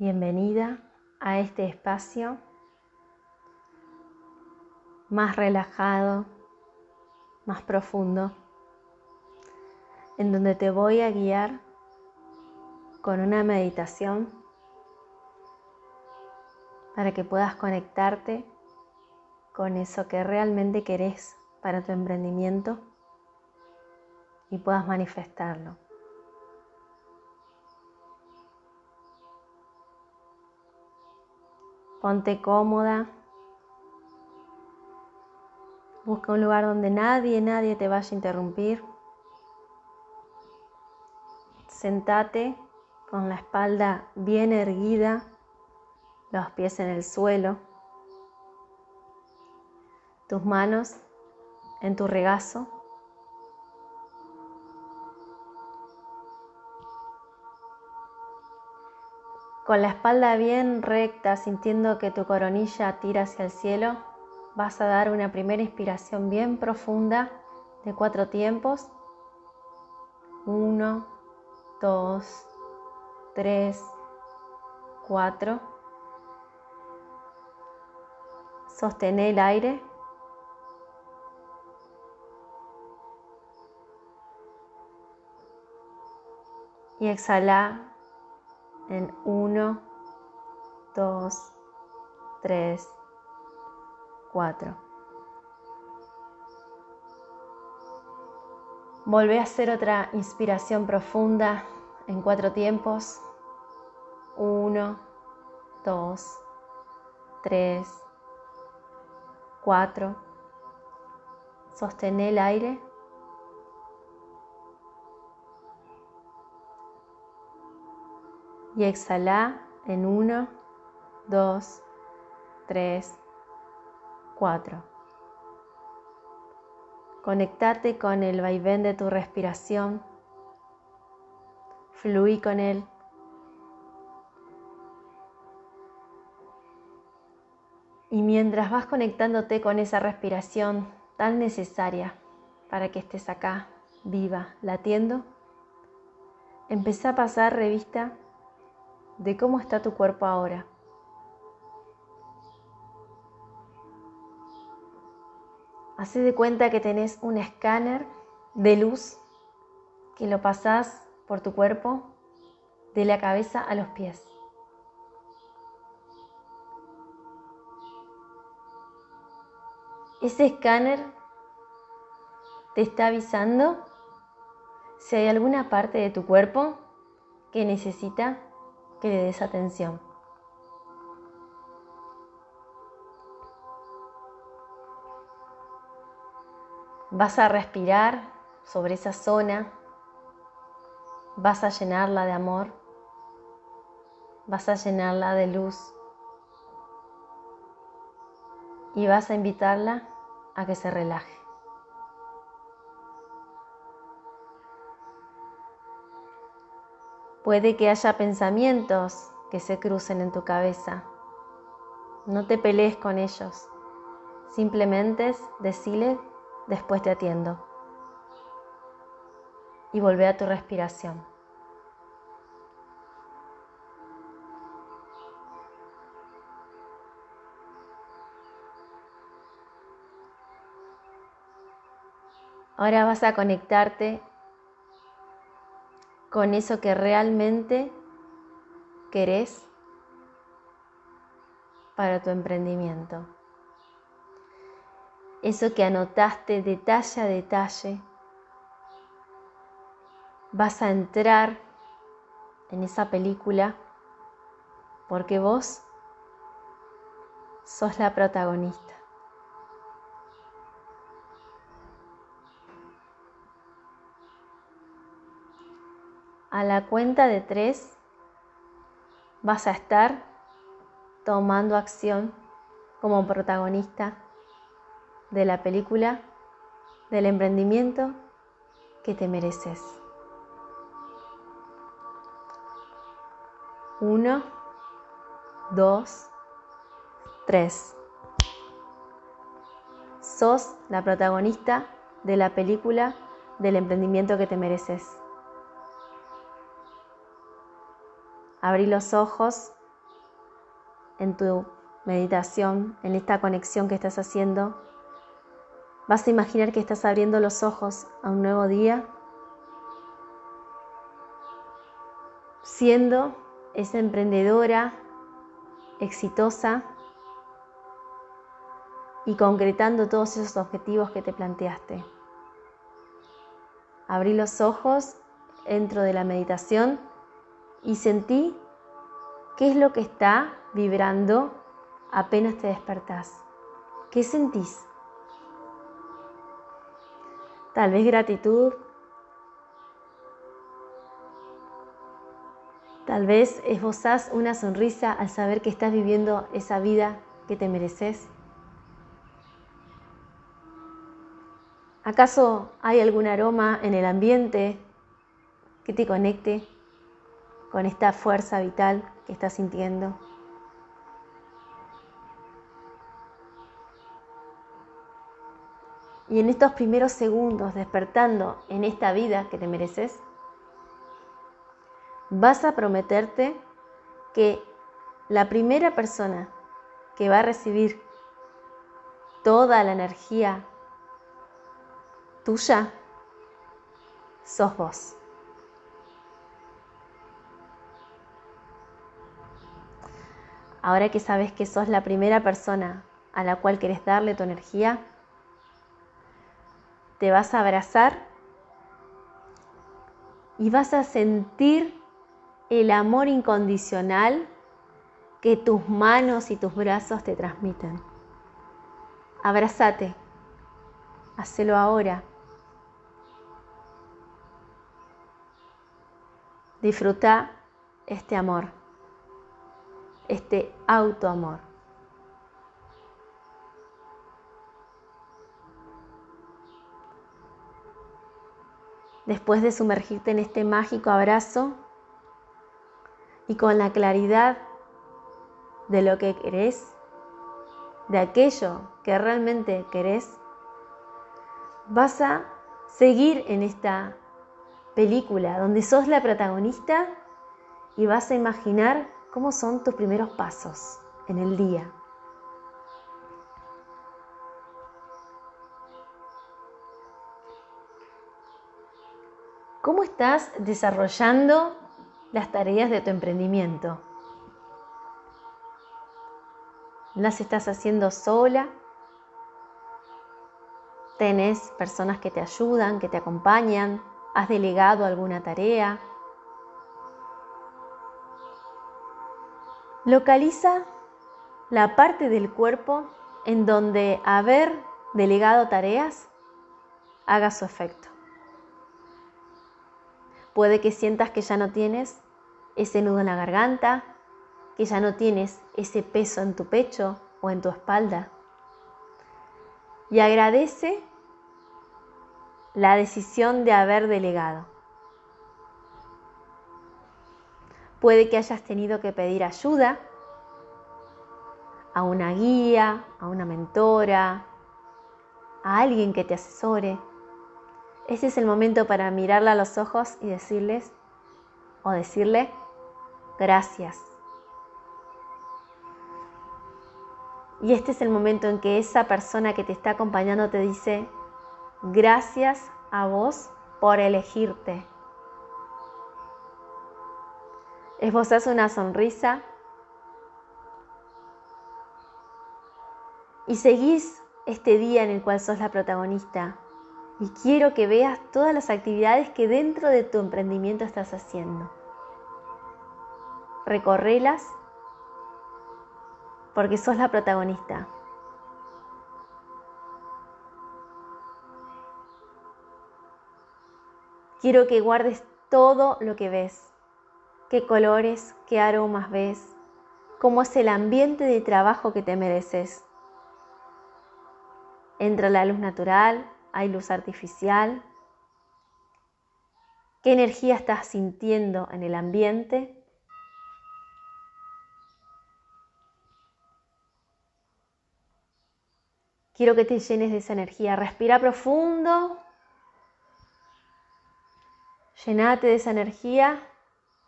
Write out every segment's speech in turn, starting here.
Bienvenida a este espacio más relajado, más profundo, en donde te voy a guiar con una meditación para que puedas conectarte con eso que realmente querés para tu emprendimiento y puedas manifestarlo. Ponte cómoda. Busca un lugar donde nadie, nadie te vaya a interrumpir. Sentate con la espalda bien erguida, los pies en el suelo, tus manos en tu regazo. Con la espalda bien recta, sintiendo que tu coronilla tira hacia el cielo, vas a dar una primera inspiración bien profunda de cuatro tiempos. Uno, dos, tres, cuatro. Sostén el aire. Y exhala en 1, 2, 3, 4. Volvé a hacer otra inspiración profunda en cuatro tiempos. 1, 2, 3, 4. Sostén el aire. Y exhala en 1, 2, 3, 4. Conectate con el vaivén de tu respiración. Fluí con él. Y mientras vas conectándote con esa respiración tan necesaria para que estés acá, viva, latiendo, empecé a pasar revista de cómo está tu cuerpo ahora. Hace de cuenta que tenés un escáner de luz que lo pasás por tu cuerpo de la cabeza a los pies. Ese escáner te está avisando si hay alguna parte de tu cuerpo que necesita que le des atención. Vas a respirar sobre esa zona, vas a llenarla de amor, vas a llenarla de luz y vas a invitarla a que se relaje. Puede que haya pensamientos que se crucen en tu cabeza. No te pelees con ellos. Simplemente decile después te atiendo. Y volvé a tu respiración. Ahora vas a conectarte con eso que realmente querés para tu emprendimiento. Eso que anotaste detalle a detalle, vas a entrar en esa película porque vos sos la protagonista. A la cuenta de tres vas a estar tomando acción como protagonista de la película del emprendimiento que te mereces. Uno, dos, tres. Sos la protagonista de la película del emprendimiento que te mereces. Abrí los ojos en tu meditación, en esta conexión que estás haciendo, vas a imaginar que estás abriendo los ojos a un nuevo día, siendo esa emprendedora exitosa y concretando todos esos objetivos que te planteaste. Abrí los ojos, entro de la meditación y sentí qué es lo que está vibrando apenas te despertás. ¿Qué sentís? Tal vez gratitud. Tal vez esbozás una sonrisa al saber que estás viviendo esa vida que te mereces. ¿Acaso hay algún aroma en el ambiente que te conecte con esta fuerza vital que estás sintiendo? Y en estos primeros segundos despertando en esta vida que te mereces, vas a prometerte que la primera persona que va a recibir toda la energía tuya sos vos. Ahora que sabes que sos la primera persona a la cual querés darle tu energía, te vas a abrazar y vas a sentir el amor incondicional que tus manos y tus brazos te transmiten. Abrázate, hacelo ahora. Disfruta este amor, este autoamor. después de sumergirte en este mágico abrazo y con la claridad de lo que querés, de aquello que realmente querés, vas a seguir en esta película donde sos la protagonista y vas a imaginar cómo son tus primeros pasos en el día. ¿Cómo estás desarrollando las tareas de tu emprendimiento? ¿Las estás haciendo sola? ¿Tenés personas que te ayudan, que te acompañan? ¿Has delegado alguna tarea? Localiza la parte del cuerpo en donde haber delegado tareas haga su efecto. Puede que sientas que ya no tienes ese nudo en la garganta, que ya no tienes ese peso en tu pecho o en tu espalda. Y agradece la decisión de haber delegado. Puede que hayas tenido que pedir ayuda a una guía, a una mentora, a alguien que te asesore. Ese es el momento para mirarla a los ojos y decirles o decirle gracias. Y este es el momento en que esa persona que te está acompañando te dice gracias a vos por elegirte. Esbozás una sonrisa y seguís este día en el cual sos la protagonista y quiero que veas todas las actividades que dentro de tu emprendimiento estás haciendo. Recorrelas porque sos la protagonista. Quiero que guardes todo lo que ves, qué colores, qué aromas ves, cómo es el ambiente de trabajo que te mereces. Entra la luz natural, hay luz artificial, qué energía estás sintiendo en el ambiente. Quiero que te llenes de esa energía. Respira profundo. Llenate de esa energía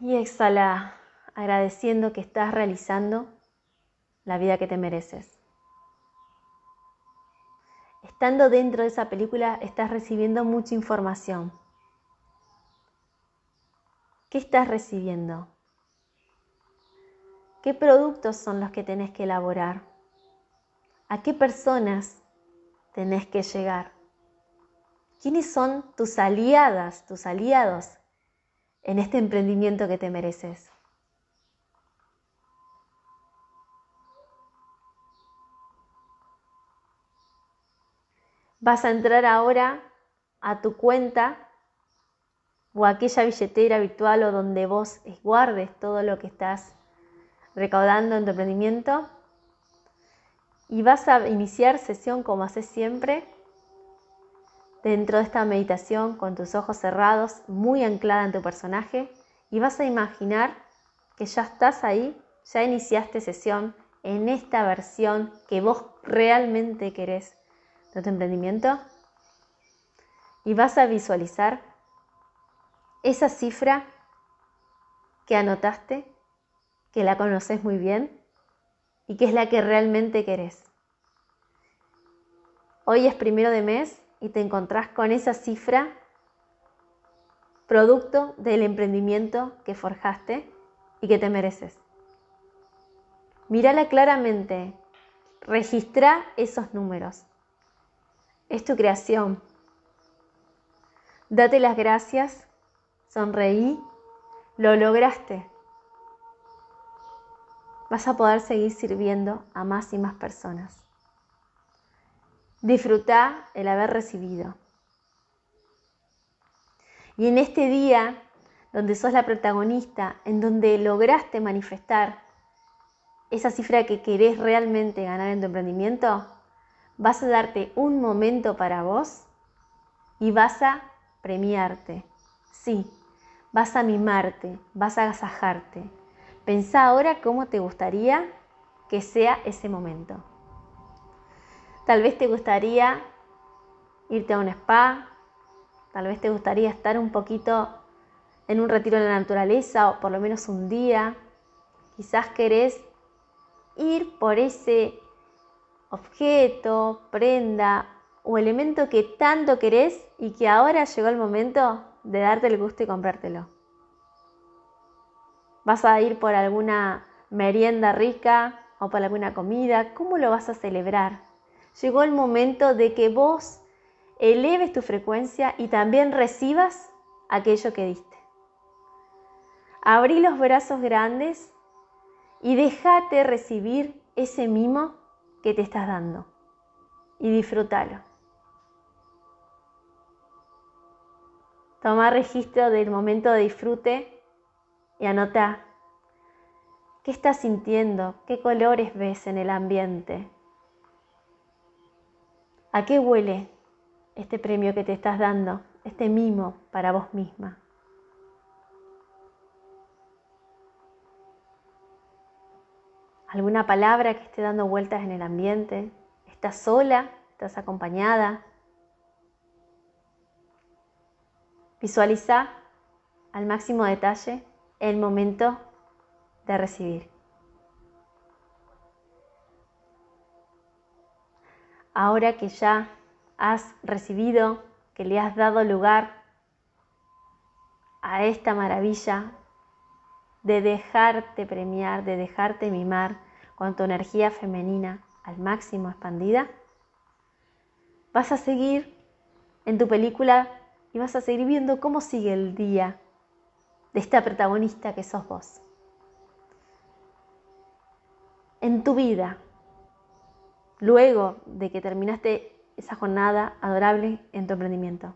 y exhala agradeciendo que estás realizando la vida que te mereces. Estando dentro de esa película estás recibiendo mucha información. ¿Qué estás recibiendo? ¿Qué productos son los que tenés que elaborar? ¿A qué personas tenés que llegar? ¿Quiénes son tus aliadas, tus aliados en este emprendimiento que te mereces? Vas a entrar ahora a tu cuenta o a aquella billetera virtual o donde vos guardes todo lo que estás recaudando en tu emprendimiento y vas a iniciar sesión como haces siempre dentro de esta meditación con tus ojos cerrados, muy anclada en tu personaje y vas a imaginar que ya estás ahí, ya iniciaste sesión en esta versión que vos realmente querés de tu emprendimiento y vas a visualizar esa cifra que anotaste que la conoces muy bien y que es la que realmente querés. Hoy es primero de mes y te encontrás con esa cifra producto del emprendimiento que forjaste y que te mereces. Mírala claramente, registra esos números. Es tu creación. Date las gracias, sonreí, lo lograste vas a poder seguir sirviendo a más y más personas. Disfruta el haber recibido. Y en este día, donde sos la protagonista, en donde lograste manifestar esa cifra que querés realmente ganar en tu emprendimiento, vas a darte un momento para vos y vas a premiarte. Sí, vas a mimarte, vas a agasajarte, Pensá ahora cómo te gustaría que sea ese momento. Tal vez te gustaría irte a un spa, tal vez te gustaría estar un poquito en un retiro en la naturaleza o por lo menos un día. Quizás querés ir por ese objeto, prenda o elemento que tanto querés y que ahora llegó el momento de darte el gusto y comprártelo vas a ir por alguna merienda rica o por alguna comida, ¿cómo lo vas a celebrar? Llegó el momento de que vos eleves tu frecuencia y también recibas aquello que diste. Abrí los brazos grandes y déjate recibir ese mimo que te estás dando y disfrútalo. Toma registro del momento de disfrute y anota qué estás sintiendo, qué colores ves en el ambiente, a qué huele este premio que te estás dando, este mimo para vos misma. alguna palabra que esté dando vueltas en el ambiente. ¿Estás sola? ¿Estás acompañada? Visualiza al máximo detalle el momento de recibir. Ahora que ya has recibido, que le has dado lugar a esta maravilla de dejarte premiar, de dejarte mimar con tu energía femenina al máximo expandida, vas a seguir en tu película y vas a seguir viendo cómo sigue el día de esta protagonista que sos vos. En tu vida, luego de que terminaste esa jornada adorable en tu emprendimiento,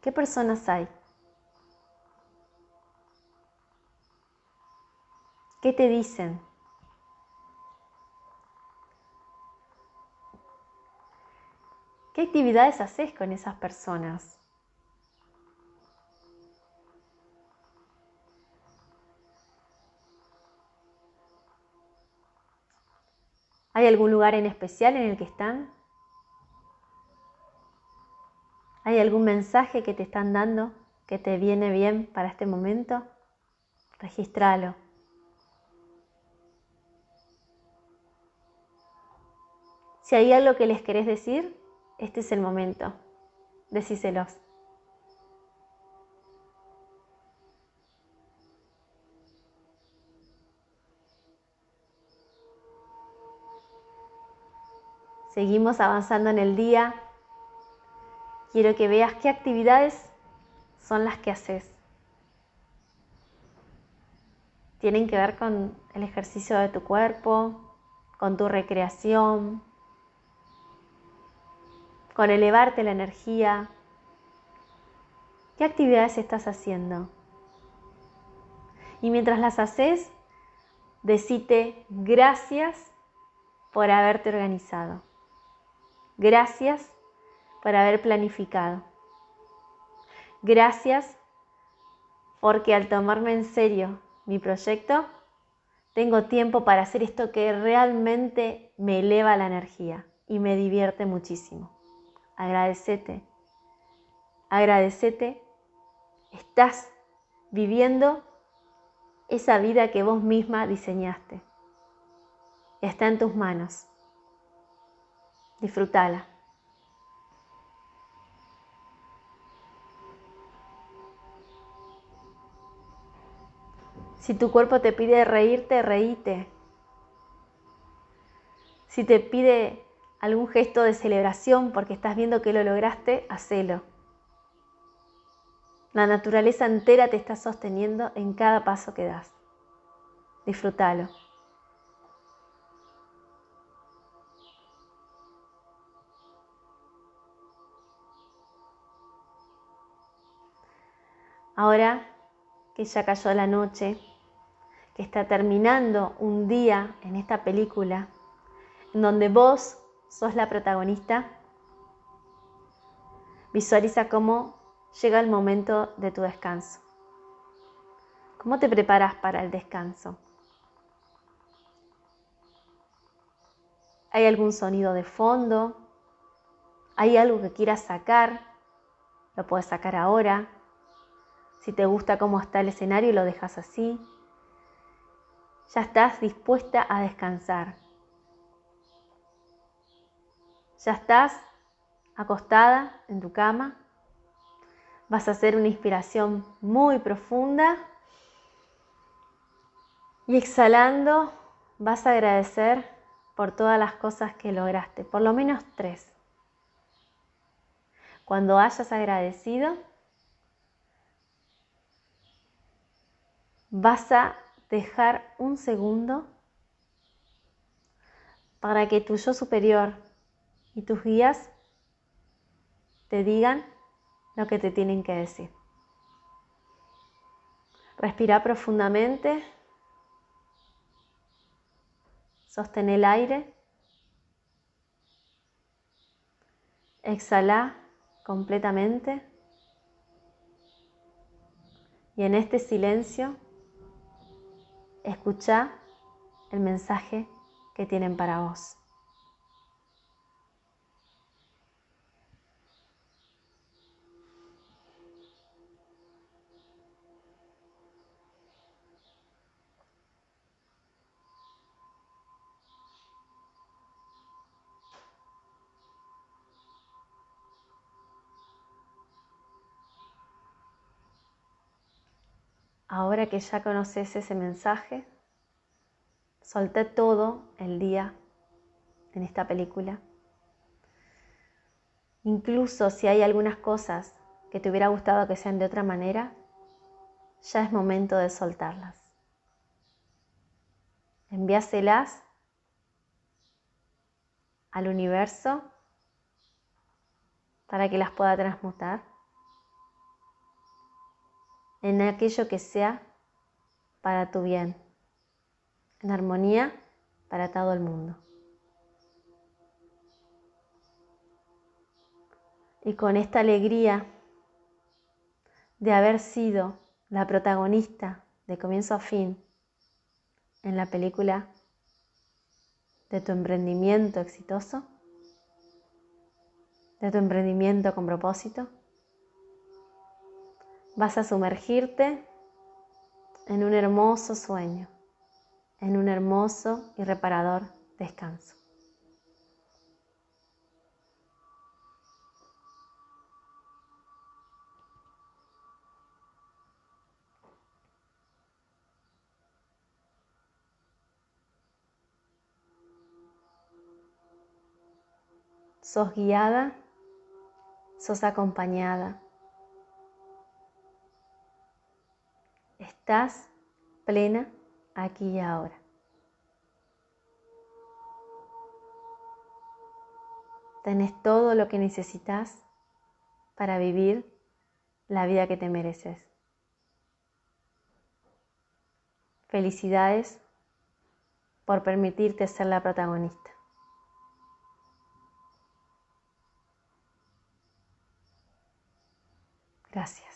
¿qué personas hay? ¿Qué te dicen? ¿Qué actividades haces con esas personas? ¿Hay algún lugar en especial en el que están? ¿Hay algún mensaje que te están dando que te viene bien para este momento? Regístralo. Si hay algo que les querés decir, este es el momento. Decíselos. Seguimos avanzando en el día. Quiero que veas qué actividades son las que haces. Tienen que ver con el ejercicio de tu cuerpo, con tu recreación, con elevarte la energía. ¿Qué actividades estás haciendo? Y mientras las haces, decite gracias por haberte organizado. Gracias por haber planificado. Gracias porque al tomarme en serio mi proyecto, tengo tiempo para hacer esto que realmente me eleva la energía y me divierte muchísimo. Agradecete, agradecete, estás viviendo esa vida que vos misma diseñaste. Está en tus manos. Disfrútala. Si tu cuerpo te pide reírte, reíte. Si te pide algún gesto de celebración porque estás viendo que lo lograste, hacelo. La naturaleza entera te está sosteniendo en cada paso que das. Disfrútalo. Ahora que ya cayó la noche, que está terminando un día en esta película, en donde vos sos la protagonista, visualiza cómo llega el momento de tu descanso. ¿Cómo te preparas para el descanso? ¿Hay algún sonido de fondo? ¿Hay algo que quieras sacar? Lo puedes sacar ahora. Si te gusta cómo está el escenario, lo dejas así. Ya estás dispuesta a descansar. Ya estás acostada en tu cama. Vas a hacer una inspiración muy profunda. Y exhalando, vas a agradecer por todas las cosas que lograste, por lo menos tres. Cuando hayas agradecido, vas a dejar un segundo para que tu yo superior y tus guías te digan lo que te tienen que decir. Respira profundamente. Sostén el aire. Exhala completamente. Y en este silencio Escucha el mensaje que tienen para vos. Ahora que ya conoces ese mensaje, solté todo el día en esta película. Incluso si hay algunas cosas que te hubiera gustado que sean de otra manera, ya es momento de soltarlas. Envíaselas al universo para que las pueda transmutar en aquello que sea para tu bien, en armonía para todo el mundo. Y con esta alegría de haber sido la protagonista de comienzo a fin en la película de tu emprendimiento exitoso, de tu emprendimiento con propósito, vas a sumergirte en un hermoso sueño, en un hermoso y reparador descanso. Sos guiada, sos acompañada Estás plena aquí y ahora. Tenés todo lo que necesitas para vivir la vida que te mereces. Felicidades por permitirte ser la protagonista. Gracias.